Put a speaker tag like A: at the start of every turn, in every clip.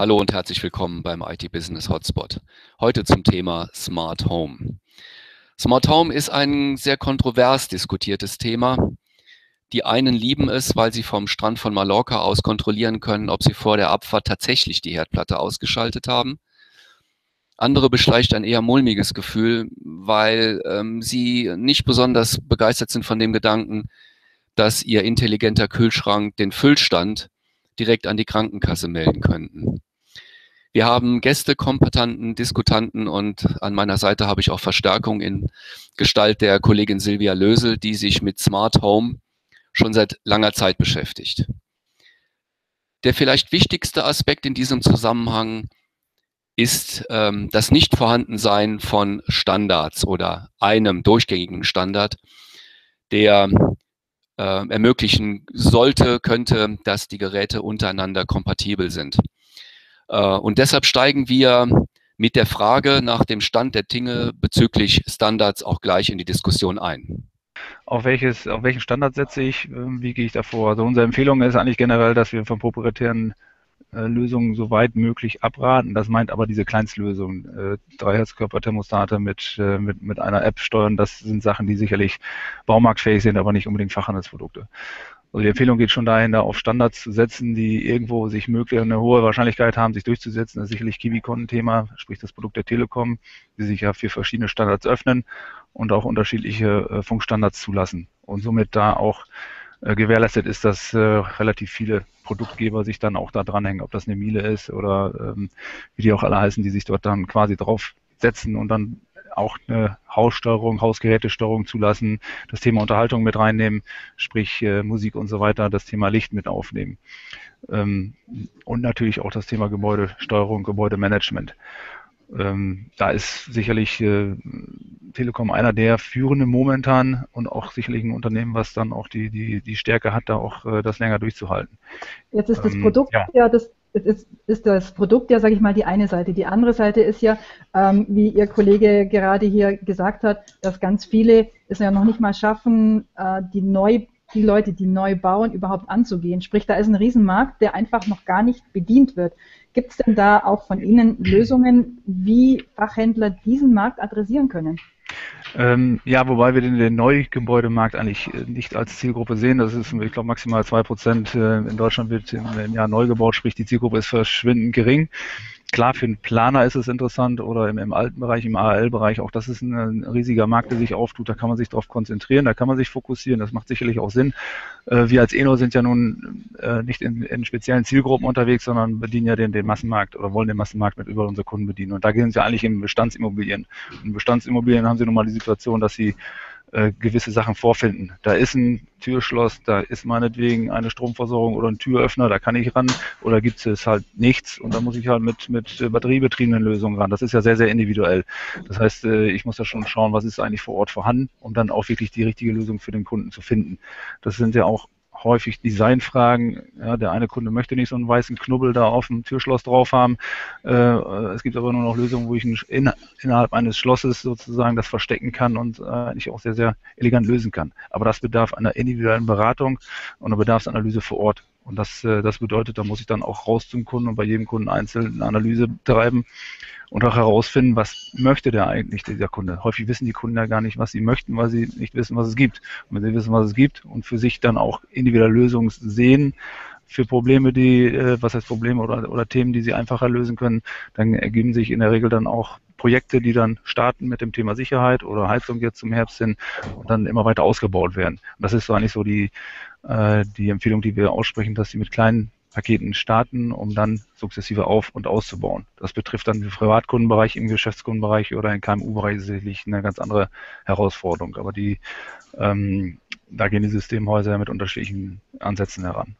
A: Hallo und herzlich willkommen beim IT Business Hotspot. Heute zum Thema Smart Home. Smart Home ist ein sehr kontrovers diskutiertes Thema. Die einen lieben es, weil sie vom Strand von Mallorca aus kontrollieren können, ob sie vor der Abfahrt tatsächlich die Herdplatte ausgeschaltet haben. Andere beschleicht ein eher mulmiges Gefühl, weil ähm, sie nicht besonders begeistert sind von dem Gedanken, dass ihr intelligenter Kühlschrank den Füllstand direkt an die Krankenkasse melden könnten. Wir haben Gäste, Kompetanten, Diskutanten und an meiner Seite habe ich auch Verstärkung in Gestalt der Kollegin Silvia Lösel, die sich mit Smart Home schon seit langer Zeit beschäftigt. Der vielleicht wichtigste Aspekt in diesem Zusammenhang ist ähm, das Nichtvorhandensein von Standards oder einem durchgängigen Standard, der äh, ermöglichen sollte, könnte, dass die Geräte untereinander kompatibel sind. Äh, und deshalb steigen wir mit der Frage nach dem Stand der Dinge bezüglich Standards auch gleich in die Diskussion ein.
B: Auf, welches, auf welchen Standard setze ich? Ähm, wie gehe ich davor? Also unsere Empfehlung ist eigentlich generell, dass wir von proprietären äh, Lösungen so weit möglich abraten. Das meint aber diese Kleinstlösung. Äh, drei Herzkörperthermostate mit, äh, mit, mit einer App steuern, das sind Sachen, die sicherlich baumarktfähig sind, aber nicht unbedingt Fachhandelsprodukte. Also die Empfehlung geht schon dahin, da auf Standards zu setzen, die irgendwo sich möglich eine hohe Wahrscheinlichkeit haben, sich durchzusetzen. Das ist sicherlich KiwiCon ein Thema, sprich das Produkt der Telekom, die sich ja für verschiedene Standards öffnen und auch unterschiedliche äh, Funkstandards zulassen und somit da auch äh, gewährleistet ist, dass äh, relativ viele Produktgeber sich dann auch da dranhängen, ob das eine Miele ist oder ähm, wie die auch alle heißen, die sich dort dann quasi draufsetzen und dann auch eine Haussteuerung, Hausgerätesteuerung zulassen, das Thema Unterhaltung mit reinnehmen, sprich äh, Musik und so weiter, das Thema Licht mit aufnehmen. Ähm, und natürlich auch das Thema Gebäudesteuerung, Gebäudemanagement. Ähm, da ist sicherlich äh, Telekom einer der führenden momentan und auch sicherlich ein Unternehmen, was dann auch die, die, die Stärke hat, da auch äh, das länger durchzuhalten.
C: Jetzt ist das ähm, Produkt ja, ja das ist, ist das Produkt ja, sage ich mal, die eine Seite. Die andere Seite ist ja, ähm, wie Ihr Kollege gerade hier gesagt hat, dass ganz viele es ja noch nicht mal schaffen, äh, die neu die Leute, die neu bauen, überhaupt anzugehen. Sprich, da ist ein Riesenmarkt, der einfach noch gar nicht bedient wird. Gibt es denn da auch von Ihnen Lösungen, wie Fachhändler diesen Markt adressieren können?
B: Ähm, ja, wobei wir den, den Neugebäudemarkt eigentlich äh, nicht als Zielgruppe sehen. Das ist, ich glaube, maximal zwei Prozent äh, in Deutschland wird im, im Jahr neu gebaut, sprich die Zielgruppe ist verschwindend gering. Klar, für einen Planer ist es interessant oder im, im alten Bereich, im AL-Bereich, auch das ist ein, ein, riesiger Markt, der sich auftut. Da kann man sich darauf konzentrieren, da kann man sich fokussieren. Das macht sicherlich auch Sinn. Äh, wir als Eno sind ja nun äh, nicht in, in, speziellen Zielgruppen unterwegs, sondern bedienen ja den, den Massenmarkt oder wollen den Massenmarkt mit über unsere Kunden bedienen. Und da gehen sie eigentlich in Bestandsimmobilien. In Bestandsimmobilien haben sie nun mal die Situation, dass sie äh, gewisse Sachen vorfinden. Da ist ein Türschloss, da ist meinetwegen eine Stromversorgung oder ein Türöffner, da kann ich ran oder gibt es halt nichts und da muss ich halt mit, mit batteriebetriebenen Lösungen ran. Das ist ja sehr, sehr individuell. Das heißt, äh, ich muss ja schon schauen, was ist eigentlich vor Ort vorhanden, um dann auch wirklich die richtige Lösung für den Kunden zu finden. Das sind ja auch häufig Designfragen. Ja, der eine Kunde möchte nicht so einen weißen Knubbel da auf dem Türschloss drauf haben. Äh, es gibt aber nur noch Lösungen, wo ich in, innerhalb eines Schlosses sozusagen das verstecken kann und äh, ich auch sehr, sehr elegant lösen kann. Aber das bedarf einer individuellen Beratung und einer Bedarfsanalyse vor Ort. Und das, äh, das bedeutet, da muss ich dann auch raus zum Kunden und bei jedem Kunden einzeln eine Analyse betreiben und auch herausfinden, was möchte der eigentlich, dieser Kunde. Häufig wissen die Kunden ja gar nicht, was sie möchten, weil sie nicht wissen, was es gibt. Und wenn sie wissen, was es gibt und für sich dann auch individuelle Lösungen sehen, für Probleme, die, äh, was heißt Probleme oder, oder Themen, die sie einfacher lösen können, dann ergeben sich in der Regel dann auch Projekte, die dann starten mit dem Thema Sicherheit oder Heizung jetzt zum Herbst hin und dann immer weiter ausgebaut werden. Und das ist so eigentlich so die, äh, die Empfehlung, die wir aussprechen, dass sie mit kleinen Paketen starten, um dann sukzessive auf- und auszubauen. Das betrifft dann den Privatkundenbereich, im Geschäftskundenbereich oder im KMU-Bereich sicherlich eine ganz andere Herausforderung. Aber die, ähm, da gehen die Systemhäuser mit unterschiedlichen Ansätzen heran.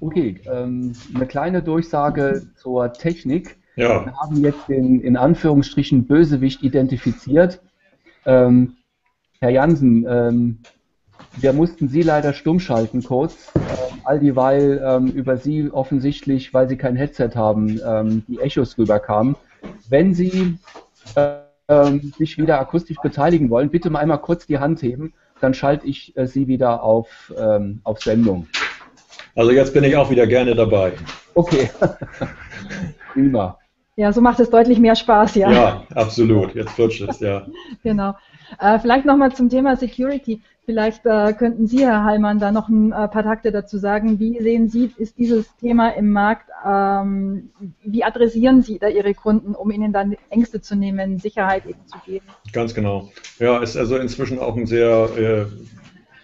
D: Okay, ähm, eine kleine Durchsage zur Technik. Ja. Wir haben jetzt den in Anführungsstrichen Bösewicht identifiziert. Ähm, Herr Jansen, ähm, wir mussten Sie leider stumm schalten kurz, äh, all dieweil ähm, über Sie offensichtlich, weil Sie kein Headset haben, ähm, die Echos rüberkamen. Wenn Sie äh, sich wieder akustisch beteiligen wollen, bitte mal einmal kurz die Hand heben, dann schalte ich äh, Sie wieder auf, ähm, auf Sendung.
E: Also jetzt bin ich auch wieder gerne dabei.
D: Okay.
C: Prima. Ja, so macht es deutlich mehr Spaß, ja.
E: Ja, absolut. Jetzt flutscht es, ja.
C: genau. Äh, vielleicht nochmal zum Thema Security. Vielleicht äh, könnten Sie, Herr Hallmann, da noch ein äh, paar Takte dazu sagen. Wie sehen Sie, ist dieses Thema im Markt, ähm, wie adressieren Sie da Ihre Kunden, um ihnen dann Ängste zu nehmen, Sicherheit eben zu geben?
E: Ganz genau. Ja, ist also inzwischen auch ein sehr, äh,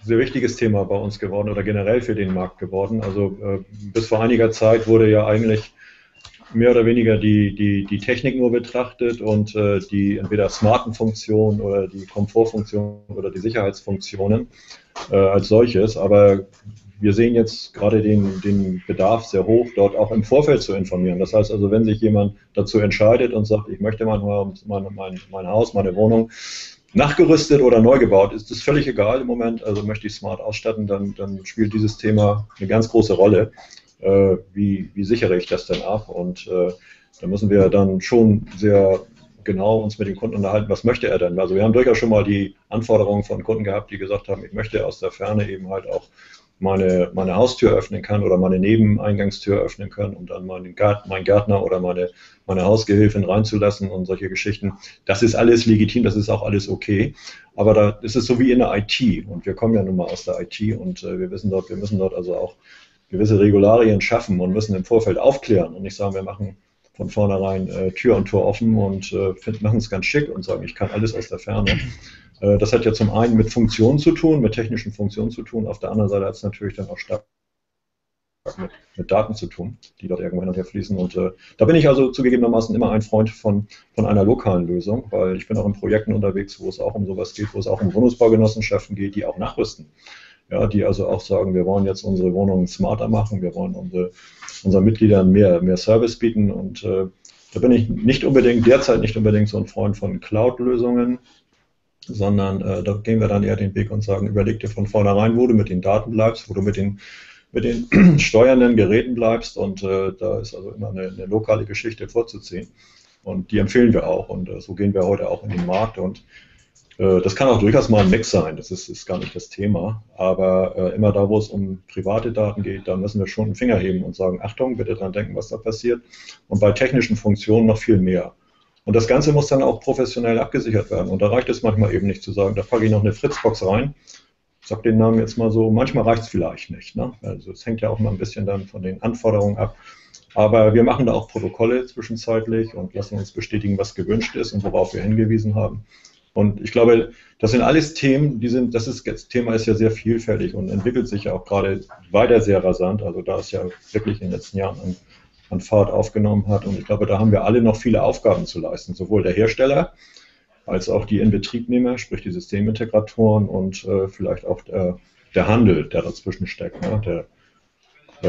E: sehr wichtiges Thema bei uns geworden oder generell für den Markt geworden. Also äh, bis vor einiger Zeit wurde ja eigentlich mehr oder weniger die, die, die Technik nur betrachtet und äh, die entweder smarten Funktionen oder die Komfortfunktionen oder die Sicherheitsfunktionen äh, als solches. Aber wir sehen jetzt gerade den, den Bedarf sehr hoch, dort auch im Vorfeld zu informieren. Das heißt also, wenn sich jemand dazu entscheidet und sagt, ich möchte mein, mein, mein, mein Haus, meine Wohnung nachgerüstet oder neu gebaut, ist das völlig egal im Moment. Also möchte ich smart ausstatten, dann, dann spielt dieses Thema eine ganz große Rolle äh, wie, wie sichere ich das denn ab? Und äh, da müssen wir dann schon sehr genau uns mit dem Kunden unterhalten, was möchte er denn? Also wir haben durchaus schon mal die Anforderungen von Kunden gehabt, die gesagt haben, ich möchte aus der Ferne eben halt auch meine, meine Haustür öffnen kann oder meine Nebeneingangstür öffnen können, um dann meinen, Gart, meinen Gärtner oder meine, meine Hausgehilfin reinzulassen und solche Geschichten. Das ist alles legitim, das ist auch alles okay. Aber da ist es so wie in der IT und wir kommen ja nun mal aus der IT und äh, wir wissen dort, wir müssen dort also auch gewisse Regularien schaffen und müssen im Vorfeld aufklären und nicht sagen, wir machen von vornherein äh, Tür und Tor offen und äh, machen es ganz schick und sagen, ich kann alles aus der Ferne. Äh, das hat ja zum einen mit Funktionen zu tun, mit technischen Funktionen zu tun, auf der anderen Seite hat es natürlich dann auch stark mit, mit, Daten zu tun, die dort irgendwo hin und her fließen. Und äh, da bin ich also zugegebenermaßen immer ein Freund von, von einer lokalen Lösung, weil ich bin auch in Projekten unterwegs, wo es auch um sowas geht, wo es auch um Wohnungsbaugenossenschaften geht, die auch nachrüsten ja, die also auch sagen, wir wollen jetzt unsere Wohnungen smarter machen, wir wollen unsere, unseren Mitgliedern mehr, mehr Service bieten. Und äh, da bin ich nicht unbedingt, derzeit nicht unbedingt so ein Freund von Cloud-Lösungen, sondern äh, da gehen wir dann eher den Weg und sagen, überleg dir von vornherein, wo du mit den Daten bleibst, wo du mit den, mit den steuernden Geräten bleibst. Und äh, da ist also immer eine, eine, lokale Geschichte vorzuziehen. Und die empfehlen wir auch. Und äh, so gehen wir heute auch in den Markt. Und das kann auch durchaus mal ein Mix sein, das ist, ist gar nicht das Thema. Aber äh, immer da, wo es um private Daten geht, da müssen wir schon einen Finger heben und sagen, Achtung, bitte dran denken, was da passiert. Und bei technischen Funktionen noch viel mehr. Und das Ganze muss dann auch professionell abgesichert werden. Und da reicht es manchmal eben nicht zu sagen, da packe ich noch eine Fritzbox rein. Ich sage den Namen jetzt mal so, manchmal reicht es vielleicht nicht. Ne? Also es hängt ja auch mal ein bisschen dann von den Anforderungen ab. Aber wir machen da auch Protokolle zwischenzeitlich und lassen uns bestätigen, was gewünscht ist und worauf wir hingewiesen haben. Und ich glaube, das sind alles Themen, die sind, das ist, das Thema ist ja sehr vielfältig und entwickelt sich ja auch gerade weiter sehr rasant. Also da es ja wirklich in den letzten Jahren an, an Fahrt aufgenommen hat. Und ich glaube, da haben wir alle noch viele Aufgaben zu leisten. Sowohl der Hersteller als auch die Inbetriebnehmer, sprich die Systemintegratoren und äh, vielleicht auch der, der, Handel, der dazwischen steckt, ne? der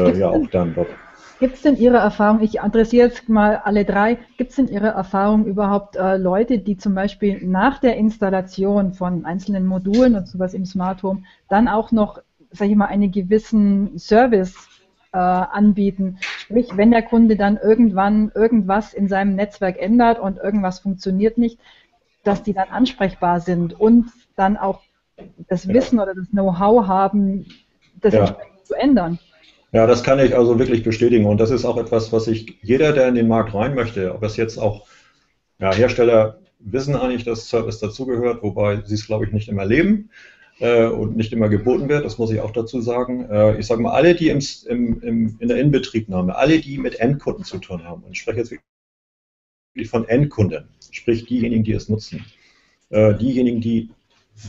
E: äh, ja auch dann dort
C: Gibt es denn Ihre Erfahrung, ich adressiere jetzt mal alle drei, gibt es denn Ihre Erfahrung überhaupt äh, Leute, die zum Beispiel nach der Installation von einzelnen Modulen und sowas im Smart Home dann auch noch, sage ich mal, einen gewissen Service äh, anbieten? Sprich, wenn der Kunde dann irgendwann irgendwas in seinem Netzwerk ändert und irgendwas funktioniert nicht, dass die dann ansprechbar sind und dann auch das Wissen oder das Know-how haben, das ja. entsprechend zu ändern.
E: Ja, das kann ich also wirklich bestätigen. Und das ist auch etwas, was ich jeder, der in den Markt rein möchte, ob es jetzt auch ja, Hersteller wissen eigentlich, dass Service dazugehört, wobei sie es, glaube ich, nicht immer leben äh, und nicht immer geboten wird. Das muss ich auch dazu sagen. Äh, ich sage mal, alle, die im, im, im, in der Inbetriebnahme, alle, die mit Endkunden zu tun haben, und ich spreche jetzt wirklich von Endkunden, sprich diejenigen, die es nutzen, äh, diejenigen, die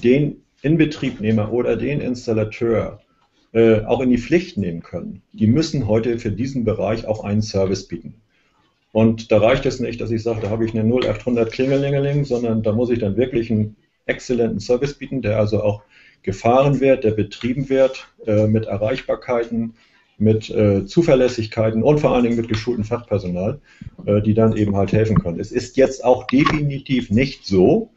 E: den Inbetriebnehmer oder den Installateur äh, auch in die Pflicht nehmen können. Die müssen heute für diesen Bereich auch einen Service bieten. Und da reicht es nicht, dass ich sage, da habe ich eine 0800 Klingelingeling, sondern da muss ich dann wirklich einen exzellenten Service bieten, der also auch gefahren wird, der betrieben wird äh, mit Erreichbarkeiten, mit äh, Zuverlässigkeiten und vor allen Dingen mit geschultem Fachpersonal, äh, die dann eben halt helfen können. Es ist jetzt auch definitiv nicht so,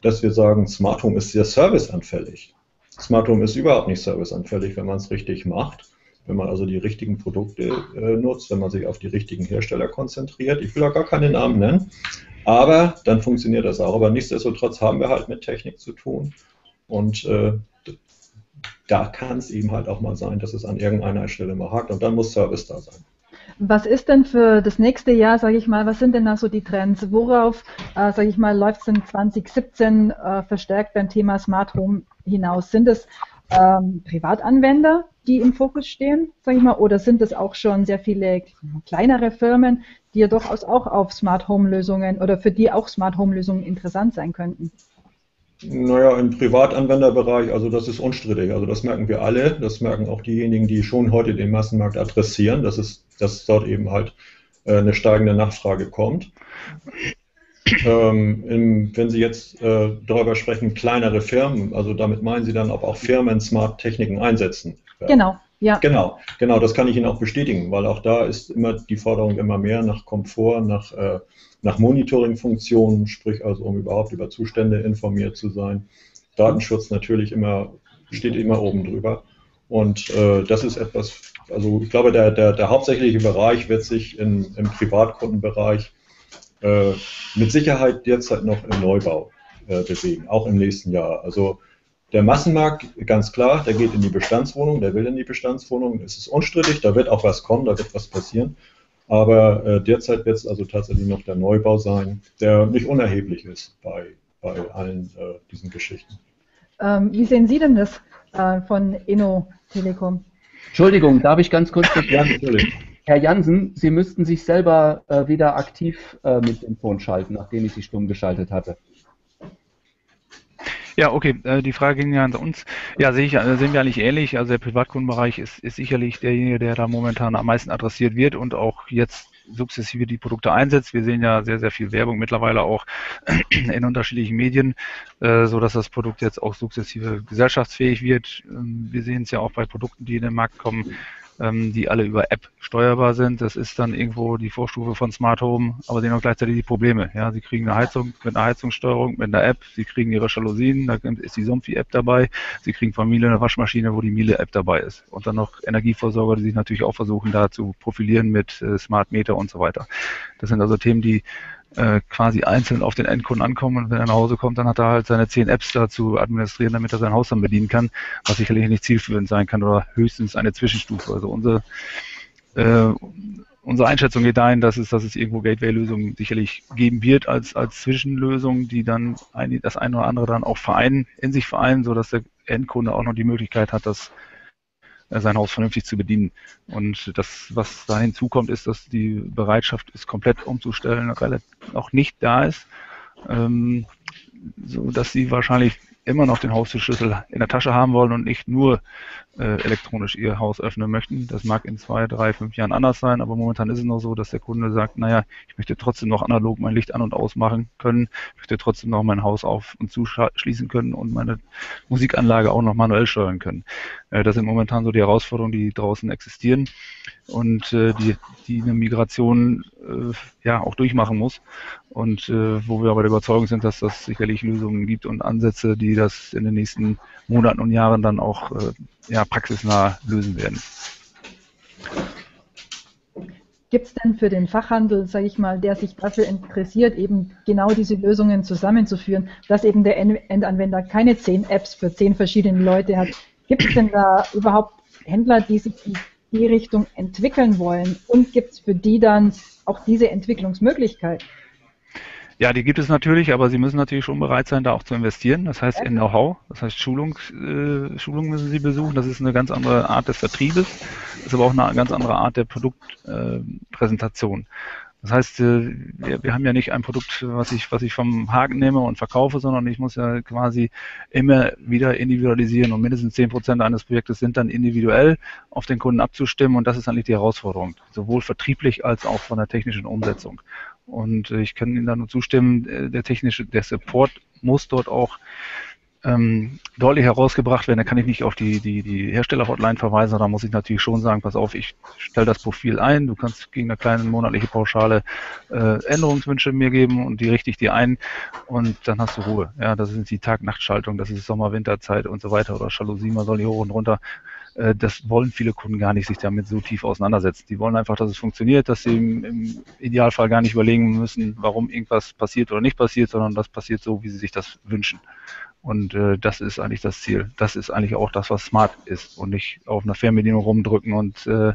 E: dass wir sagen, Smart Home ist sehr serviceanfällig. Smart Home ist überhaupt nicht serviceanfällig, wenn man es richtig macht. Wenn man also die richtigen Produkte äh, nutzt, wenn man sich auf die richtigen Hersteller konzentriert. Ich will auch gar keine Namen nennen, aber dann funktioniert das auch. Aber nichtsdestotrotz haben wir halt mit Technik zu tun und äh, da kann es eben halt auch mal sein, dass es an irgendeiner Stelle mal hakt und dann muss Service da sein.
C: Was ist denn für das nächste Jahr, sage ich mal, was sind denn da so die Trends? Worauf, äh, sage ich mal, läuft es in 2017 äh, verstärkt beim Thema Smart Home hinaus? Sind es ähm, Privatanwender, die im Fokus stehen, sage ich mal, oder sind es auch schon sehr viele kleinere Firmen, die ja durchaus auch auf Smart Home Lösungen oder für die auch Smart Home Lösungen interessant sein könnten?
E: Naja, im Privatanwenderbereich, also das ist unstrittig. Also das merken wir alle. Das merken auch diejenigen, die schon heute den Massenmarkt adressieren, dass, es, dass dort eben halt äh, eine steigende Nachfrage kommt. Ähm, im, wenn Sie jetzt äh, darüber sprechen, kleinere Firmen, also damit meinen Sie dann, ob auch Firmen Smart-Techniken einsetzen?
C: Genau, ja.
E: Genau, genau, das kann ich Ihnen auch bestätigen, weil auch da ist immer die Forderung immer mehr nach Komfort, nach äh, nach Monitoring-Funktionen, sprich also um überhaupt über Zustände informiert zu sein. Datenschutz natürlich immer, steht immer oben drüber. Und äh, das ist etwas, also ich glaube, der, der, der hauptsächliche Bereich wird sich in, im Privatkundenbereich äh, mit Sicherheit derzeit noch im Neubau äh, bewegen, auch im nächsten Jahr. Also der Massenmarkt, ganz klar, der geht in die Bestandswohnung, der will in die Bestandswohnung. Es ist unstrittig, da wird auch was kommen, da wird was passieren. Aber äh, derzeit wird es also tatsächlich noch der Neubau sein, der nicht unerheblich ist bei, bei allen äh, diesen Geschichten.
C: Ähm, wie sehen Sie denn das äh, von Inno Telekom?
D: Entschuldigung, darf ich ganz kurz? Ja, natürlich. Herr Jansen, Sie müssten sich selber äh, wieder aktiv äh, mit dem Phone schalten, nachdem ich Sie stumm geschaltet hatte.
B: Ja, okay, äh, die Frage ging ja an uns. Ja, sehe ich, äh, sehen wir eigentlich ähnlich. Also der Privatkundenbereich ist, ist sicherlich derjenige, der da momentan am meisten adressiert wird und auch jetzt sukzessive die Produkte einsetzt. Wir sehen ja sehr, sehr viel Werbung mittlerweile auch in unterschiedlichen Medien, äh, so dass das Produkt jetzt auch sukzessive gesellschaftsfähig wird. Ähm, wir sehen es ja auch bei Produkten, die in den Markt kommen, ähm, die alle über App steuerbar sind. Das ist dann irgendwo die Vorstufe von Smart Home, aber sie haben auch gleichzeitig die Probleme. Ja, sie kriegen eine Heizung mit einer Heizungssteuerung, mit einer App, sie kriegen ihre Jalousien, da ist die Somfy-App dabei, sie kriegen von Miele eine Waschmaschine, wo die Miele-App dabei ist. Und dann noch Energieversorger, die sich natürlich auch versuchen, da zu profilieren mit äh, Smart Meter und so weiter. Das sind also Themen, die äh, quasi einzeln auf den Endkunden ankommen und wenn er nach Hause kommt, dann hat er halt seine zehn Apps da zu administrieren, damit er sein Haus dann bedienen kann, was sicherlich nicht zielführend sein kann oder höchstens eine Zwischenstufe. Also unsere äh, unsere Einschätzung geht dahin, dass es, dass es irgendwo Gateway-Lösungen sicherlich geben wird als, als Zwischenlösung, die dann ein, das eine oder andere dann auch vereinen, in sich vereinen, sodass der Endkunde auch noch die Möglichkeit hat, das sein Haus vernünftig zu bedienen. Und das, was da hinzukommt, ist, dass die Bereitschaft, es komplett umzustellen, auch nicht da ist, ähm, so dass sie wahrscheinlich immer noch den Haustürschlüssel in der Tasche haben wollen und nicht nur äh, elektronisch ihr Haus öffnen möchten. Das mag in zwei, drei, fünf Jahren anders sein, aber momentan ist es noch so, dass der Kunde sagt, naja, ich möchte trotzdem noch analog mein Licht an und ausmachen können, möchte trotzdem noch mein Haus auf und zuschließen können und meine Musikanlage auch noch manuell steuern können. Äh, das sind momentan so die Herausforderungen, die draußen existieren und äh, die, die eine Migration äh, ja auch durchmachen muss und äh, wo wir aber der Überzeugung sind, dass das sicherlich Lösungen gibt und Ansätze, die das in den nächsten Monaten und Jahren dann auch äh, ja, praxisnah lösen werden.
C: Gibt es denn für den Fachhandel, sage ich mal, der sich dafür interessiert, eben genau diese Lösungen zusammenzuführen, dass eben der Endanwender keine zehn Apps für zehn verschiedene Leute hat? Gibt es denn da überhaupt Händler, die sich die Richtung entwickeln wollen? Und gibt es für die dann auch diese Entwicklungsmöglichkeit?
B: Ja, die gibt es natürlich, aber Sie müssen natürlich schon bereit sein, da auch zu investieren. Das heißt in Know-how, das heißt Schulung, äh, Schulung müssen Sie besuchen. Das ist eine ganz andere Art des Vertriebes, das ist aber auch eine ganz andere Art der Produktpräsentation. Äh, das heißt, äh, wir, wir haben ja nicht ein Produkt, was ich, was ich vom Haken nehme und verkaufe, sondern ich muss ja quasi immer wieder individualisieren und mindestens zehn Prozent eines Projektes sind dann individuell auf den Kunden abzustimmen und das ist eigentlich die Herausforderung, sowohl vertrieblich als auch von der technischen Umsetzung. Und äh, ich kann Ihnen da nur zustimmen, äh, der technische, der Support muss dort auch ähm, deutlich herausgebracht werden. Da kann ich nicht auf die, die, die Hersteller-Hotline verweisen, da muss ich natürlich schon sagen, pass auf, ich stelle das Profil ein, du kannst gegen eine kleine monatliche Pauschale äh, Änderungswünsche mir geben und die richte ich dir ein und dann hast du Ruhe. Ja, das sind die Tag-Nacht-Schaltung, das ist Sommer-Winterzeit und so weiter oder Jalousie, man soll hier hoch und runter. Äh, das wollen viele Kunden gar nicht sich damit so tief auseinandersetzen. Die wollen einfach, dass es funktioniert, dass sie im, im, Idealfall gar nicht überlegen müssen, warum irgendwas passiert oder nicht passiert, sondern das passiert so, wie sie sich das wünschen. Und äh, das ist eigentlich das Ziel. Das ist eigentlich auch das, was smart ist und nicht auf einer Fernbedienung rumdrücken und äh,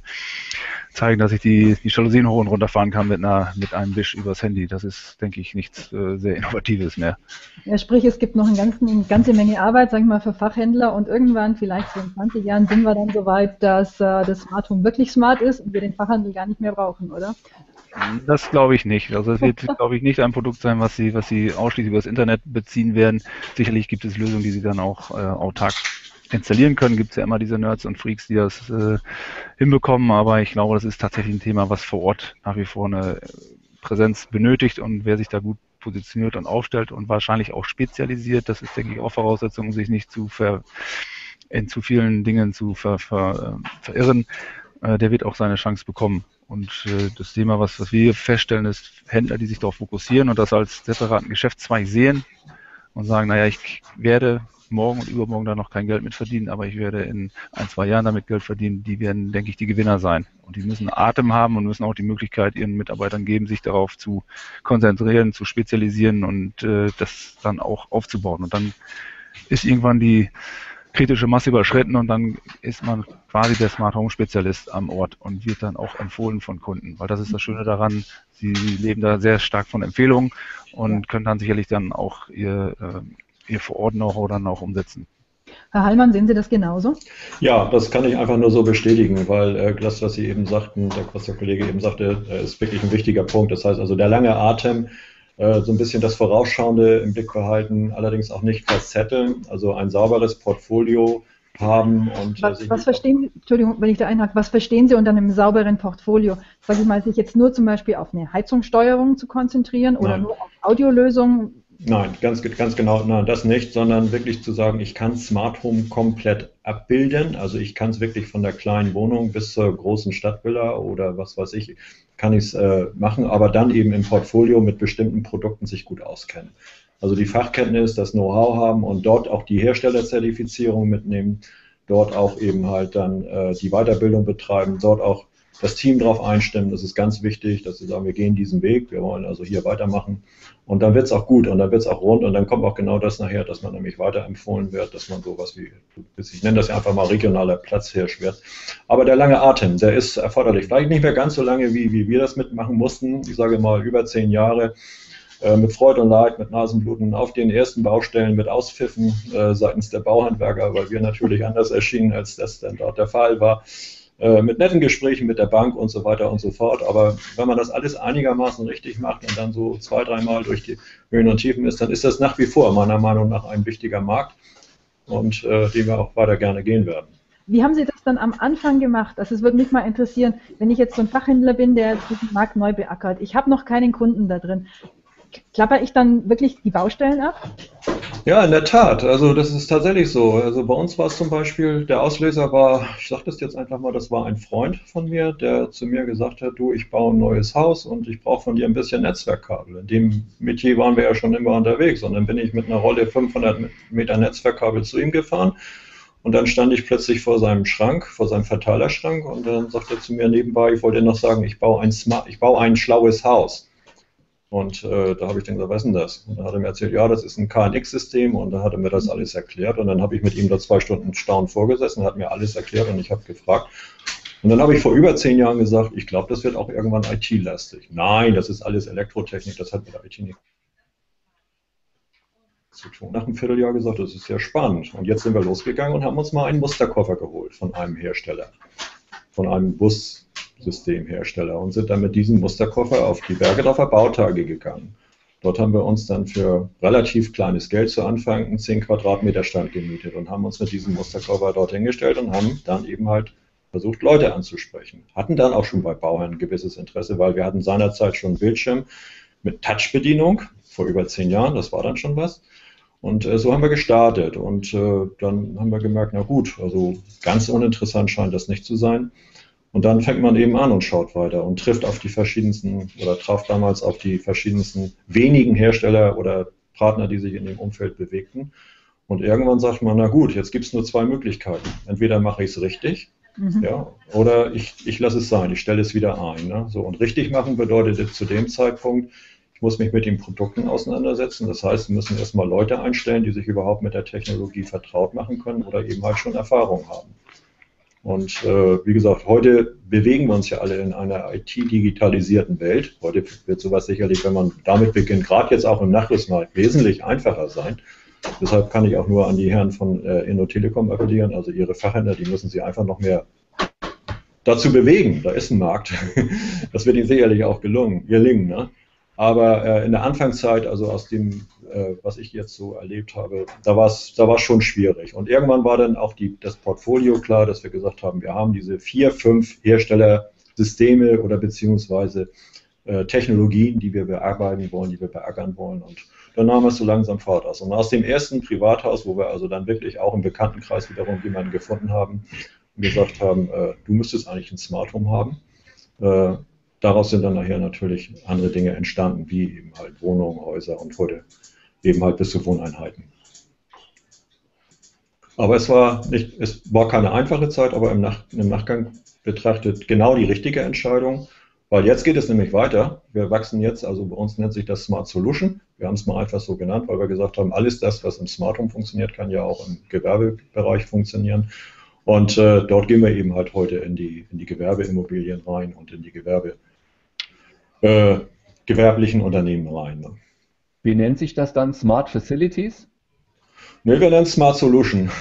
B: zeigen, dass ich die, die Jalousien hoch und runter fahren kann mit, einer, mit einem Wisch übers Handy. Das ist, denke ich, nichts äh, sehr Innovatives mehr.
C: Ja, sprich, es gibt noch eine ganze, eine ganze Menge Arbeit, sag ich mal, für Fachhändler und irgendwann, vielleicht so in 20 Jahren, sind wir dann so weit, dass äh, das Smart Home wirklich smart ist und wir den Fachhandel gar nicht mehr brauchen, oder?
B: Das glaube ich nicht. Also es wird, glaube ich, nicht ein Produkt sein, was Sie, was Sie ausschließlich über das Internet beziehen werden. Sicherlich gibt es Lösungen, die Sie dann auch äh, autark installieren können. Gibt es ja immer diese Nerds und Freaks, die das äh, hinbekommen, aber ich glaube, das ist tatsächlich ein Thema, was vor Ort nach wie vor eine Präsenz benötigt und wer sich da gut positioniert und aufstellt und wahrscheinlich auch spezialisiert, das ist, denke ich, auch Voraussetzung, sich nicht zu ver, in zu vielen Dingen zu ver, ver, äh, verirren, äh, der wird auch seine Chance bekommen. Und äh, das Thema, was, was wir feststellen, ist Händler, die sich darauf fokussieren und das als separaten Geschäftszweig sehen und sagen, naja, ich werde morgen und übermorgen da noch kein Geld mit verdienen, aber ich werde in ein, zwei Jahren damit Geld verdienen, die werden, denke ich, die Gewinner sein. Und die müssen Atem haben und müssen auch die Möglichkeit ihren Mitarbeitern geben, sich darauf zu konzentrieren, zu spezialisieren und äh, das dann auch aufzubauen. Und dann ist irgendwann die kritische Masse überschritten und dann ist man quasi der Smart Home Spezialist am Ort und wird dann auch empfohlen von Kunden, weil das ist das Schöne daran, sie leben da sehr stark von Empfehlungen und können dann sicherlich dann auch ihr, äh, ihr Vor-Ort-Know-how dann auch umsetzen.
C: Herr Hallmann, sehen Sie das genauso?
E: Ja, das kann ich einfach nur so bestätigen, weil äh, das, was Sie eben sagten, der, was der Kollege eben sagte, äh, ist wirklich ein wichtiger Punkt. Das heißt also, der lange Atem, äh, so ein bisschen das Vorausschauende im Blick behalten, allerdings auch nicht verzetteln, also ein sauberes Portfolio haben und
C: äh, was, was verstehen Sie, Entschuldigung, wenn ich da einhake, was verstehen Sie unter einem sauberen Portfolio? Sag ich mal, sich jetzt nur zum Beispiel auf eine Heizungssteuerung zu konzentrieren oder Nein. nur auf Audiolösungen?
E: Nein, ganz, ganz genau, nein, das nicht, sondern wirklich zu sagen, ich kann Smart Home komplett abbilden. Also ich kann es wirklich von der kleinen Wohnung bis zur großen Stadtvilla oder was weiß ich, kann ich es äh, machen, aber dann eben im Portfolio mit bestimmten Produkten sich gut auskennen. Also die Fachkenntnis, das Know-how haben und dort auch die Herstellerzertifizierung mitnehmen, dort auch eben halt dann äh, die Weiterbildung betreiben, dort auch das Team darauf einstimmen. Das ist ganz wichtig, dass sie sagen, wir gehen diesen Weg, wir wollen also hier weitermachen. Und dann wird es auch gut und dann wird es auch rund und dann kommt auch genau das nachher, dass man nämlich weiterempfohlen wird, dass man sowas wie, ich nenne das ja einfach mal regionaler Platzhirsch wird. Aber der lange Atem, der ist erforderlich. Vielleicht nicht mehr ganz so lange, wie, wie wir das mitmachen mussten. Ich sage mal über zehn Jahre äh, mit Freude und Leid, mit Nasenbluten auf den ersten Baustellen mit Auspfiffen äh, seitens der Bauhandwerker, weil wir natürlich anders erschienen, als das dann dort der Fall war. Äh, mit netten Gesprächen mit der Bank und so weiter und so fort. Aber wenn man das alles einigermaßen richtig macht und dann so zwei, dreimal durch die Höhen und Tiefen ist, dann ist das nach wie vor meiner Meinung nach ein wichtiger Markt und äh, den wir auch weiter gerne gehen werden.
C: Wie haben Sie das dann am Anfang gemacht? Also es würde mich mal interessieren, wenn ich jetzt so ein Fachhändler bin, der diesen Markt neu beackert. Ich habe noch keinen Kunden da drin klapper ich dann wirklich die Baustellen ab?
E: Ja, in der Tat. Also das ist tatsächlich so. Also bei uns war es zum Beispiel, der Auslöser war, ich sage das jetzt einfach mal, das war ein Freund von mir, der zu mir gesagt hat, du, ich baue ein neues Haus und ich brauche von dir ein bisschen Netzwerkkabel. In dem Metier waren wir ja schon immer unterwegs und dann bin ich mit einer Rolle 500 Meter Netzwerkkabel zu ihm gefahren. Und dann stand ich plötzlich vor seinem Schrank, vor seinem Verteilerschrank und dann sagte er zu mir nebenbei, ich wollte noch sagen, ich baue ein, Smart, ich baue ein schlaues Haus. Und äh, da habe ich dann gesagt, was ist denn das? Und dann hat er mir erzählt, ja, das ist ein KNX-System und dann hat er mir das alles erklärt. Und dann habe ich mit ihm da zwei Stunden staunend vorgesessen, hat mir alles erklärt und ich habe gefragt. Und dann habe ich vor über zehn Jahren gesagt, ich glaube, das wird auch irgendwann IT-lastig. Nein, das ist alles Elektrotechnik, das hat mit IT nichts zu tun. Nach einem Vierteljahr gesagt, das ist sehr spannend. Und jetzt sind wir losgegangen und haben uns mal einen Musterkoffer geholt von einem Hersteller, von einem Bus. Systemhersteller und sind dann mit diesem Musterkoffer auf die Bergedorfer Bautage gegangen. Dort haben wir uns dann für relativ kleines Geld zu Anfang einen 10 Quadratmeter Stand gemietet und haben uns mit diesem Musterkoffer dort hingestellt und haben dann eben halt versucht, Leute anzusprechen. Hatten dann auch schon bei Bauern ein gewisses Interesse, weil wir hatten seinerzeit schon einen Bildschirm mit Touchbedienung vor über zehn Jahren, das war dann schon was. Und äh, so haben wir gestartet und äh, dann haben wir gemerkt, na gut, also ganz uninteressant scheint das nicht zu sein. Und dann fängt man eben an und schaut weiter und trifft auf die verschiedensten oder traf damals auf die verschiedensten wenigen Hersteller oder Partner, die sich in dem Umfeld bewegten. Und irgendwann sagt man, na gut, jetzt gibt es nur zwei Möglichkeiten. Entweder mache ich es richtig, mhm. ja, oder ich, ich lasse es sein, ich stelle es wieder ein. Ne? So, und richtig machen bedeutet zu dem Zeitpunkt, ich muss mich mit den Produkten auseinandersetzen. Das heißt, wir müssen erstmal Leute einstellen, die sich überhaupt mit der Technologie vertraut machen können oder eben halt schon Erfahrung haben. Und äh, wie gesagt, heute bewegen wir uns ja alle in einer IT-digitalisierten Welt. Heute wird sowas sicherlich, wenn man damit beginnt, gerade jetzt auch im Nachrüstmarkt, wesentlich einfacher sein. Deshalb kann ich auch nur an die Herren von äh, Inno Telekom appellieren, also ihre Fachhändler, die müssen sie einfach noch mehr dazu bewegen. Da ist ein Markt. Das wird ihnen sicherlich auch gelungen, gelingen. Ne? Aber äh, in der Anfangszeit, also aus dem, äh, was ich jetzt so erlebt habe, da war es da schon schwierig. Und irgendwann war dann auch die, das Portfolio klar, dass wir gesagt haben, wir haben diese vier, fünf Herstellersysteme oder beziehungsweise äh, Technologien, die wir bearbeiten wollen, die wir beackern wollen. Und dann nahm es so langsam Fahrt aus. Und aus dem ersten Privathaus, wo wir also dann wirklich auch im Bekanntenkreis wiederum jemanden gefunden haben und gesagt haben, äh, du müsstest eigentlich ein Smart Home haben, äh, daraus sind dann nachher natürlich andere Dinge entstanden, wie eben halt Wohnungen, Häuser und heute eben halt bis zu Wohneinheiten. Aber es war nicht, es war keine einfache Zeit, aber im, Nach im Nachgang betrachtet genau die richtige Entscheidung, weil jetzt geht es nämlich weiter. Wir wachsen jetzt, also bei uns nennt sich das Smart Solution. Wir haben es mal einfach so genannt, weil wir gesagt haben, alles das, was im Smart Home funktioniert, kann ja auch im Gewerbebereich funktionieren. Und äh, dort gehen wir eben halt heute in die, in die Gewerbeimmobilien rein und in die Gewerbe, äh, gewerblichen Unternehmen rein. Ne?
D: Wie nennt sich das dann? Smart Facilities?
E: Ne, wir nennen es Smart Solution.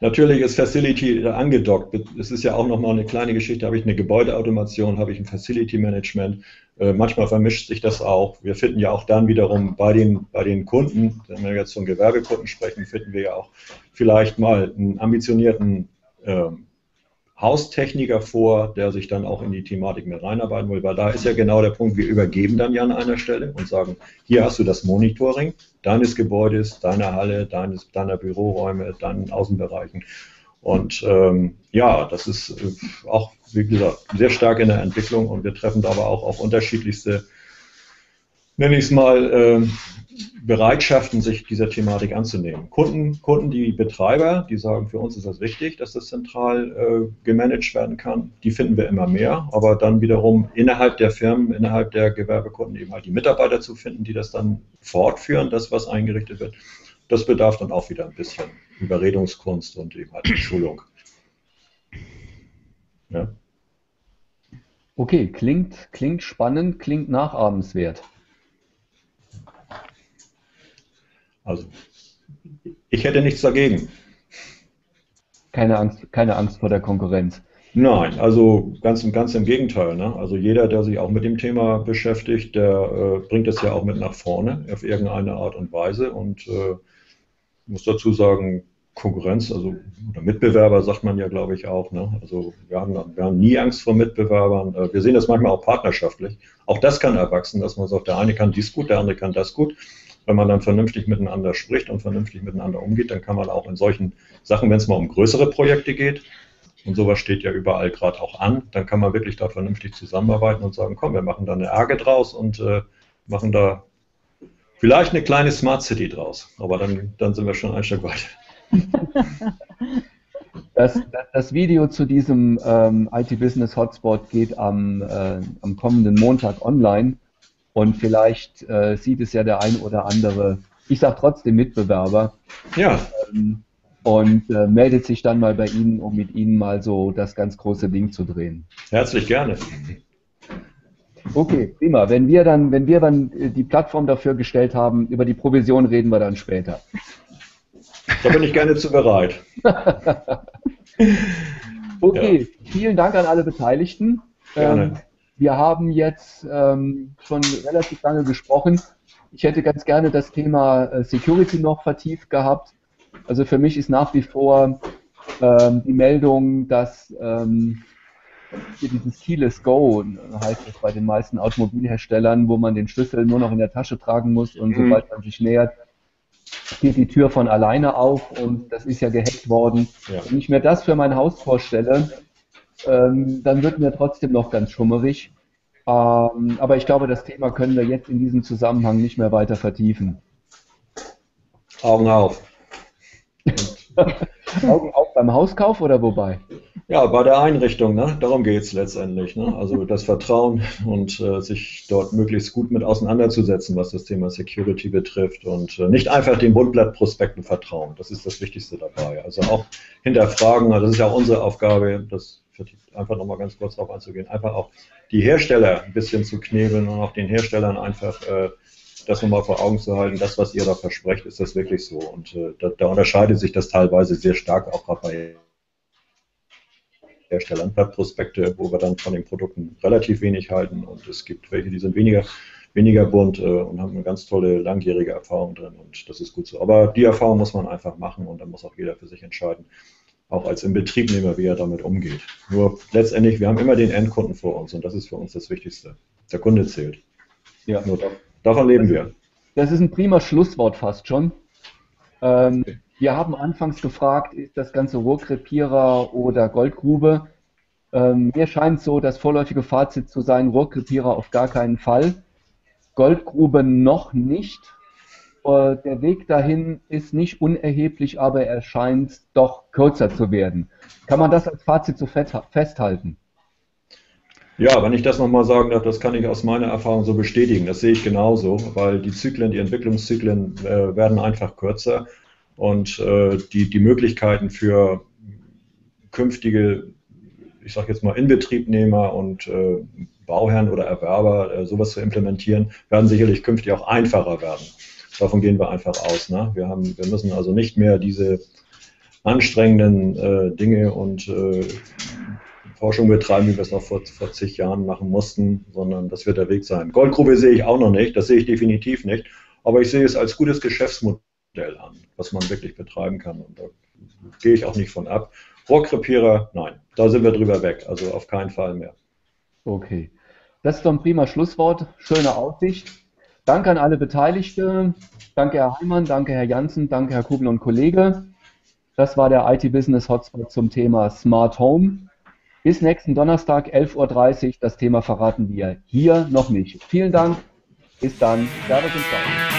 E: Natürlich ist Facility angedockt. Es ist ja auch nochmal eine kleine Geschichte. Habe ich eine Gebäudeautomation, habe ich ein Facility Management. Äh, manchmal vermischt sich das auch. Wir finden ja auch dann wiederum bei den, bei den Kunden, wenn wir jetzt von Gewerbekunden sprechen, finden wir ja auch vielleicht mal einen ambitionierten ähm, Haustechniker vor, der sich dann auch in die Thematik mit reinarbeiten will, weil da ist ja genau der Punkt, wir übergeben dann ja an einer Stelle und sagen, hier hast du das Monitoring deines Gebäudes, deiner Halle, deines, deiner Büroräume, deinen Außenbereichen. Und ähm, ja, das ist äh, auch, wie gesagt, sehr stark in der Entwicklung und wir treffen da aber auch auf unterschiedlichste, nenne ich es mal, äh, Bereitschaften, sich dieser Thematik anzunehmen. Kunden, Kunden, die Betreiber, die sagen, für uns ist das wichtig, dass das zentral äh, gemanagt werden kann. Die finden wir immer mehr, aber dann wiederum innerhalb der Firmen, innerhalb der Gewerbekunden eben halt die Mitarbeiter zu finden, die das dann fortführen, das, was eingerichtet wird. Das bedarf dann auch wieder ein bisschen Überredungskunst und eben halt Schulung.
D: Ja. Okay, klingt, klingt spannend, klingt nachahmenswert.
E: Also, ich hätte nichts dagegen.
D: Keine Angst, keine Angst vor der Konkurrenz.
E: Nein, also ganz, ganz im Gegenteil. Ne? Also jeder, der sich auch mit dem Thema beschäftigt, der äh, bringt es ja auch mit nach vorne auf irgendeine Art und Weise. Und äh, muss dazu sagen, Konkurrenz, also oder Mitbewerber sagt man ja, glaube ich, auch. Ne? Also wir haben, wir haben nie Angst vor Mitbewerbern. Äh, wir sehen das manchmal auch partnerschaftlich. Auch das kann erwachsen, dass man sagt, der eine kann dies gut, der andere kann das gut wenn man dann vernünftig miteinander spricht und vernünftig miteinander umgeht, dann kann man auch in solchen Sachen, wenn es mal um größere Projekte geht, und sowas steht ja überall gerade auch an, dann kann man wirklich da vernünftig zusammenarbeiten und sagen, komm, wir machen da eine Ärge draus und äh, machen da vielleicht eine kleine Smart City draus. Aber dann, dann sind wir schon ein Stück weiter.
D: Das, das, Video zu diesem ähm, IT-Business Hotspot geht am, äh, am kommenden Montag online. Und vielleicht äh, sieht es ja der ein oder andere, ich sage trotzdem Mitbewerber.
E: Ja.
D: Ähm, und äh, meldet sich dann mal bei Ihnen, um mit Ihnen mal so das ganz große Ding zu drehen.
E: Herzlich gerne.
D: Okay, prima. Wenn wir dann, wenn wir dann äh, die Plattform dafür gestellt haben, über die Provision reden wir dann später.
E: Da bin ich gerne zu bereit.
D: okay, ja. vielen Dank an alle Beteiligten. Gerne. Ähm, wir haben jetzt ähm, schon relativ lange gesprochen. Ich hätte ganz gerne das Thema äh, Security noch vertieft gehabt. Also für mich ist nach wie vor ähm, die Meldung, dass ähm, hier dieses Keyless Go heißt das bei den meisten Automobilherstellern, wo man den Schlüssel nur noch in der Tasche tragen muss und mhm. sobald man sich nähert, geht die Tür von alleine auf und das ist ja gehackt worden. Ja. Wenn ich mir das für mein Haus vorstelle, ähm, dann wird mir trotzdem noch ganz schummerig. Ähm, aber ich glaube, das Thema können wir jetzt in diesem Zusammenhang nicht mehr weiter vertiefen.
E: Augen auf.
D: Augen auf beim Hauskauf oder wobei?
E: Ja, bei der Einrichtung, ne? darum geht es letztendlich. Ne? Also das Vertrauen und äh, sich dort möglichst gut mit auseinanderzusetzen, was das Thema Security betrifft und äh, nicht einfach den Bundblattprospekten vertrauen. Das ist das Wichtigste dabei. Also auch hinterfragen, also das ist ja auch unsere Aufgabe, das einfach nochmal ganz kurz darauf einzugehen, einfach auch die Hersteller ein bisschen zu knebeln und auch den Herstellern einfach äh, das nochmal vor Augen zu halten, das, was ihr da versprecht, ist das wirklich so. Und äh, da, da unterscheidet sich das teilweise sehr stark auch bei Herstellern, Webprospekte, wo wir dann von den Produkten relativ wenig halten. Und es gibt welche, die sind weniger, weniger bunt äh, und haben eine ganz tolle langjährige Erfahrung drin. Und das ist gut so. Aber die Erfahrung muss man einfach machen. Und dann muss auch jeder für sich entscheiden, auch als Inbetriebnehmer, wie er damit umgeht. Nur letztendlich, wir haben immer den Endkunden vor uns und das ist für uns das Wichtigste. Der Kunde zählt. Ja. Nur davon leben wir.
D: Das ist ein prima Schlusswort fast schon. Ähm, wir haben anfangs gefragt, ist das Ganze Rohrkrepierer oder Goldgrube? Ähm, mir scheint so das vorläufige Fazit zu sein, Rohrkrepierer auf gar keinen Fall. Goldgrube noch nicht. Äh, der Weg dahin ist nicht unerheblich, aber er scheint doch kürzer zu werden. Kann man das als Fazit so festhalten?
E: Ja, wenn ich das nochmal sagen darf, das kann ich aus meiner Erfahrung so bestätigen. Das sehe ich genauso, weil die Zyklen, die Entwicklungszyklen äh, werden einfach kürzer und äh, die, die Möglichkeiten für künftige, ich sage jetzt mal Inbetriebnehmer und äh, Bauherren oder Erwerber äh, sowas zu implementieren, werden sicherlich künftig auch einfacher werden. Davon gehen wir einfach aus. Ne? Wir, haben, wir müssen also nicht mehr diese anstrengenden äh, Dinge und äh, Forschung betreiben, wie wir es noch vor, vor zig Jahren machen mussten, sondern das wird der Weg sein. Goldgrube sehe ich auch noch nicht, das sehe ich definitiv nicht, aber ich sehe es als gutes Geschäftsmodell an, was man wirklich betreiben kann. Und da gehe ich auch nicht von ab. Rohrkrepierer, nein, da sind wir drüber weg, also auf keinen Fall mehr.
D: Okay, das ist doch ein prima Schlusswort, schöne Aussicht. Danke an alle Beteiligten, danke Herr Heimann, danke Herr Janssen, danke Herr Kubel und Kollege. Das war der IT-Business Hotspot zum Thema Smart Home. Bis nächsten Donnerstag, 11.30 Uhr. Das Thema verraten wir hier noch nicht. Vielen Dank. Bis dann. Servus und Ciao.